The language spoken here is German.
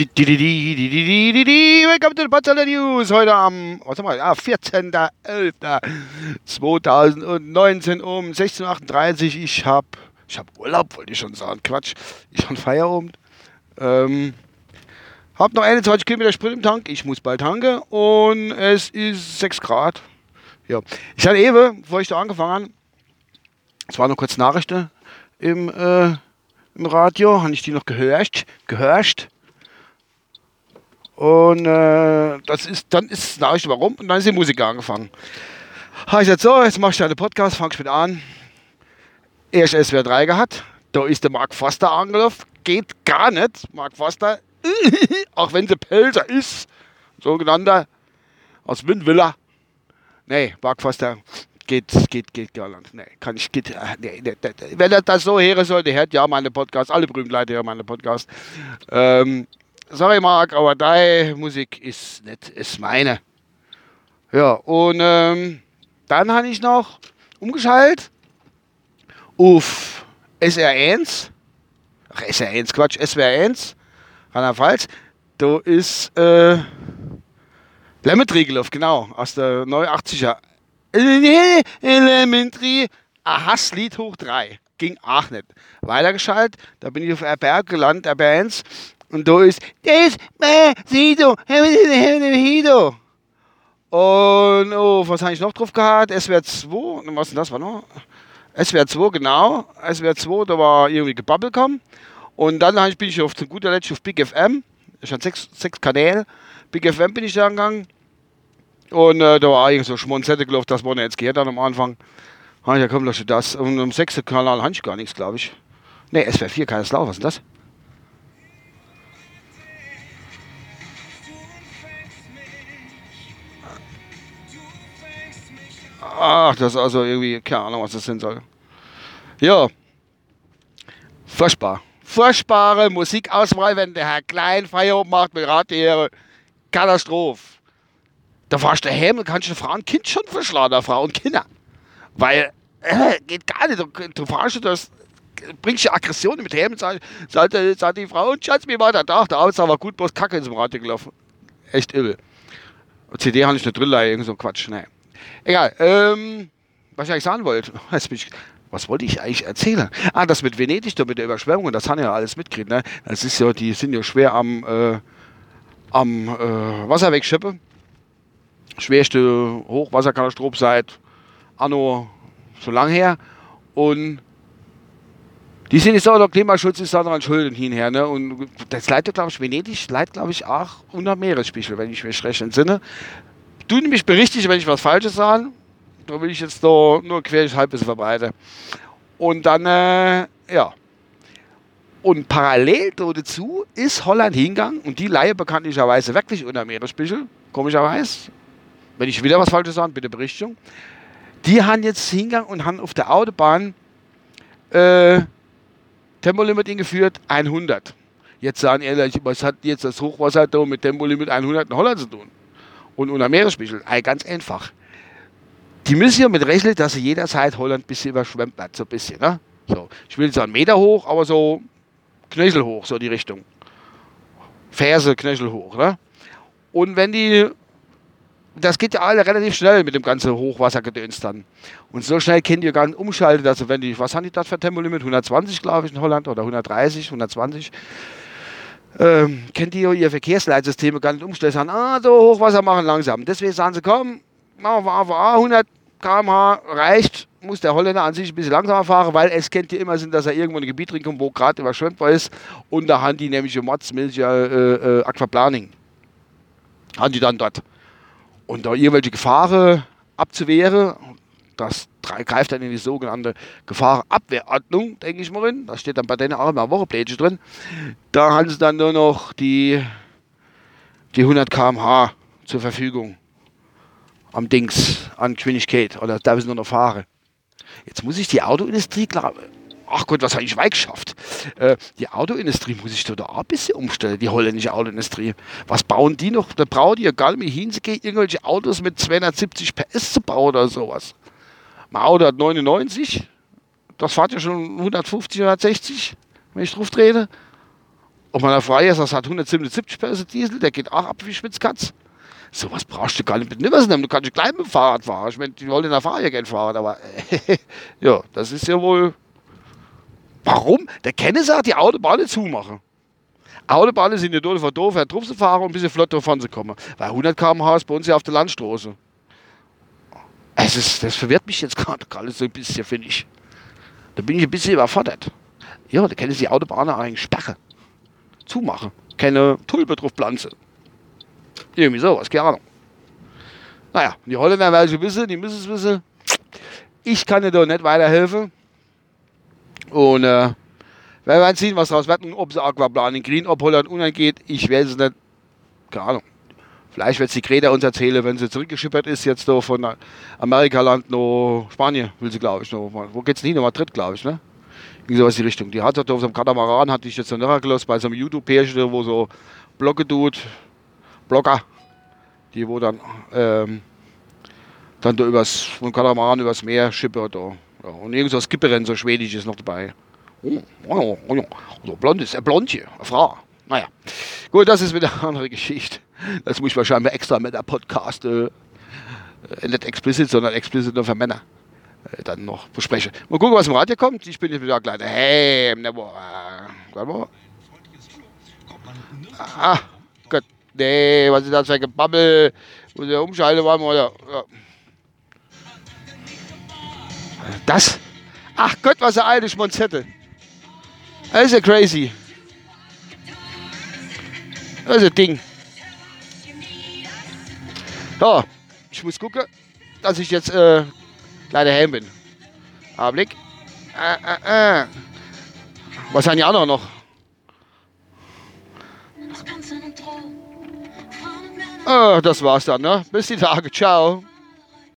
Willkommen zu den Potsdamer News. Heute am ah, 14.11.2019 um 16.38 Uhr. Ich habe ich hab Urlaub, wollte ich schon sagen. Quatsch. Ich habe Feierabend. Ähm, hab noch 21 Kilometer Sprit im Tank. Ich muss bald tanken. Und es ist 6 Grad. Ja. Ich hatte eben, bevor ich da angefangen habe, es waren noch kurz Nachrichten im, äh, im Radio. Habe ich die noch gehört? Gehört? Und äh, das ist, dann ist Nachricht warum und dann ist die Musik angefangen. Habe ich gesagt, so, jetzt machst du einen Podcast, fangst mit an. Erst SWR 3 gehabt, da ist der Mark Foster angelaufen, geht gar nicht. Mark Foster, auch wenn der Pelzer ist, sogenannter aus Windvilla. Nee, Mark Foster geht, geht, geht gar nicht. Nee, kann ich, geht, nee, nee, nee. Wenn er das so hören sollte, hört ja meine Podcast, alle berühmten Leute hören meine Podcast. Ähm, sorry Marc, aber deine Musik ist nicht ist meine. Ja, und ähm, dann habe ich noch umgeschaltet auf SR1. Ach, SR1, Quatsch, SWR1, Rheinland-Pfalz. Da ist äh, Lemmetriegelow, genau, aus der 89er. Elementary, Hasslied hoch 3. Ging auch nicht. Weitergeschaltet, da bin ich auf RBR gelandet, RBR1. Und da ist Despacito, Despacito. Und oh, was habe ich noch drauf gehabt? SWR 2, was denn das war noch? SWR 2, genau. SWR 2, da war irgendwie Gebabbelcom. Und dann bin ich auf zu guter Letzt auf Big FM. Ich hatte sechs, sechs Kanäle. Big FM bin ich da gegangen. Und äh, da war eigentlich so Schmonzette gelaufen, das man jetzt gehört hat am Anfang. Ah, ja, komm, lass das. Und im sechsten Kanal habe ich gar nichts, glaube ich. Ne, SWR 4, Kaiserslautern, was ist das? Ach, das ist also irgendwie, keine Ahnung, was das sein soll. Ja. Furchtbar. Furchtbare Musikauswahl, wenn der Herr Klein Feierabend macht mit Radio. Katastrophe. Da fahrst du und kannst du Frau und Kind schon verschlagen, Frau und Kinder. Weil, äh, geht gar nicht. Du, du fahrst das, bringst du Aggressionen mit heim und sagst, sagt, sagt die Frau, und Schatz, mir war der Tag, der Abend war gut, bloß Kacke ins Radio gelaufen. Echt übel. CD habe ich nicht drin, irgend so Quatsch. Nee. Egal. Ähm, was ich eigentlich sagen wollte, was wollte ich eigentlich erzählen? Ah, das mit Venedig, da mit der Überschwemmung, das haben ja alles mitgekriegt. Ne? Das ist ja, die sind ja schwer am, äh, am äh, Wasser wegschippen. Schwerste Hochwasserkatastrophe seit Anno so lang her. Und die sind jetzt auch, der Klimaschutz ist daran schuld hinher. Ne? Und das leitet, glaube ich, Venedig leitet, glaube ich, auch unter Meeresspiegel, wenn ich mich recht entsinne du nämlich berichtigst, wenn ich was Falsches sage. Da will ich jetzt nur, nur quer halb bisschen verbreiten. Und dann, äh, ja. Und parallel dazu ist Holland hingegangen und die Laie bekanntlicherweise wirklich unter Meeresspiegel, komischerweise. Wenn ich wieder was Falsches sage, bitte Berichtigung. Die haben jetzt hingegangen und haben auf der Autobahn äh, Tempolimit eingeführt, 100. Jetzt sagen ehrlich, was hat jetzt das Hochwasser da mit Tempolimit 100 in Holland zu tun? Und unter Meeresspiegel. Ay, ganz einfach. Die müssen ja mit rechnen, dass sie jederzeit Holland ein bisschen überschwemmt wird, so ein bisschen. Ne? So. Ich will sagen Meter hoch, aber so Knöchel hoch, so die Richtung. Ferse, Knöchel hoch. Ne? Und wenn die, das geht ja alle relativ schnell mit dem ganzen Hochwassergedöns dann. Und so schnell können die gar nicht umschalten, also wenn die, was haben die da für Tempolimit? 120 glaube ich in Holland oder 130, 120 ähm, kennt ihr ihr Verkehrsleitsysteme gar nicht umstellen, sagen, ah, so Hochwasser machen langsam. Deswegen sagen sie, komm, machen wir AVA, 100 km/h reicht, muss der Holländer an sich ein bisschen langsamer fahren, weil es kennt ihr immer sind, dass er irgendwo in ein Gebiet reinkommt, wo gerade überschwemmt ist und da haben die nämlich Mods, äh, äh, Aquaplaning. Haben die dann dort. Und da irgendwelche Gefahren abzuwehren, das greift dann in die sogenannte Gefahrenabwehrordnung, denke ich mal rein. Da steht dann bei denen auch immer Wocheplätze drin. Da haben sie dann nur noch die, die 100 km/h zur Verfügung am Dings, an Geschwindigkeit. Oder da müssen nur noch fahren. Jetzt muss ich die Autoindustrie, glaube ach Gott, was habe ich weit geschafft? Äh, die Autoindustrie muss ich da auch ein bisschen umstellen, die holländische Autoindustrie. Was bauen die noch? Da brauchen die ja gar nicht mehr hinzugehen, irgendwelche Autos mit 270 PS zu bauen oder sowas. Auto hat 99. Das fährt ja schon 150, 160, wenn ich drauf trete. Ob man da frei ist, das hat 177 PS Diesel, der geht auch ab wie Schmitzkatz. Sowas brauchst du gar nicht mit nehmen. Du kannst gleich mit dem Fahrrad fahren. Ich meine, die wollen in der Fahrjäger fahren, aber ja, das ist ja wohl. Warum? Der Kenner sagt, die Autobahnen zumachen. Autobahnen sind ja doof, doof, er drauf zu fahren und ein bisschen flott davon zu kommen. Weil 100 km/h ist bei uns ja auf der Landstraße. Es ist, das verwirrt mich jetzt gerade alles so ein bisschen, finde ich. Da bin ich ein bisschen überfordert. Ja, da können sie die Autobahnen eigentlich sperren. Zumachen. Keine Tulpe drauf pflanzen. Irgendwie sowas, keine Ahnung. Naja, die Holländer welche wissen, die müssen es wissen. Ich kann dir da nicht weiterhelfen. Und äh, wir werden sehen, was daraus wird ob sie Aquaplan in Green ob Holland unangeht. Ich weiß es nicht. Keine Ahnung. Vielleicht wird sie Greta uns erzählen, wenn sie zurückgeschippert ist, jetzt so von Amerikaland nach Spanien, will sie, glaube ich, noch. Wo geht's hin? Nach Madrid, glaube ich, ne? Irgendwie sowas die Richtung. Die hat auf so einem Katamaran, hatte ich jetzt noch gelassen, bei so einem YouTube-Pärchen, wo so Blogge tut, Blogger, die wo dann, ähm, dann da übers, vom Katamaran übers Meer schippert. Da. Ja, und ein Skipperin, so schwedisch ist noch dabei. Oh, oh, oh, oh. So blond ist, ein Blondje, eine Frau. Naja, gut, das ist wieder eine andere Geschichte. Das muss ich wahrscheinlich extra mit der Podcast, äh, äh, nicht explicit, sondern explicit nur für Männer, äh, dann noch besprechen. Mal gucken, was im Radio kommt. Ich bin jetzt wieder kleiner Hey, ne, warte mal. Ah, Gott, nee, was ist das für ein Gebabbel? Muss ich umschalten, wollen oder? Ja. Das? Ach Gott, was eine alte Schmonzette. Das ist ja crazy. Das ist ein Ding. Ja, ich muss gucken, dass ich jetzt äh, leider heim bin. Augenblick. Äh, äh, äh. Was haben die anderen noch? Oh, das war's dann, ne? Bis die Tage. Ciao.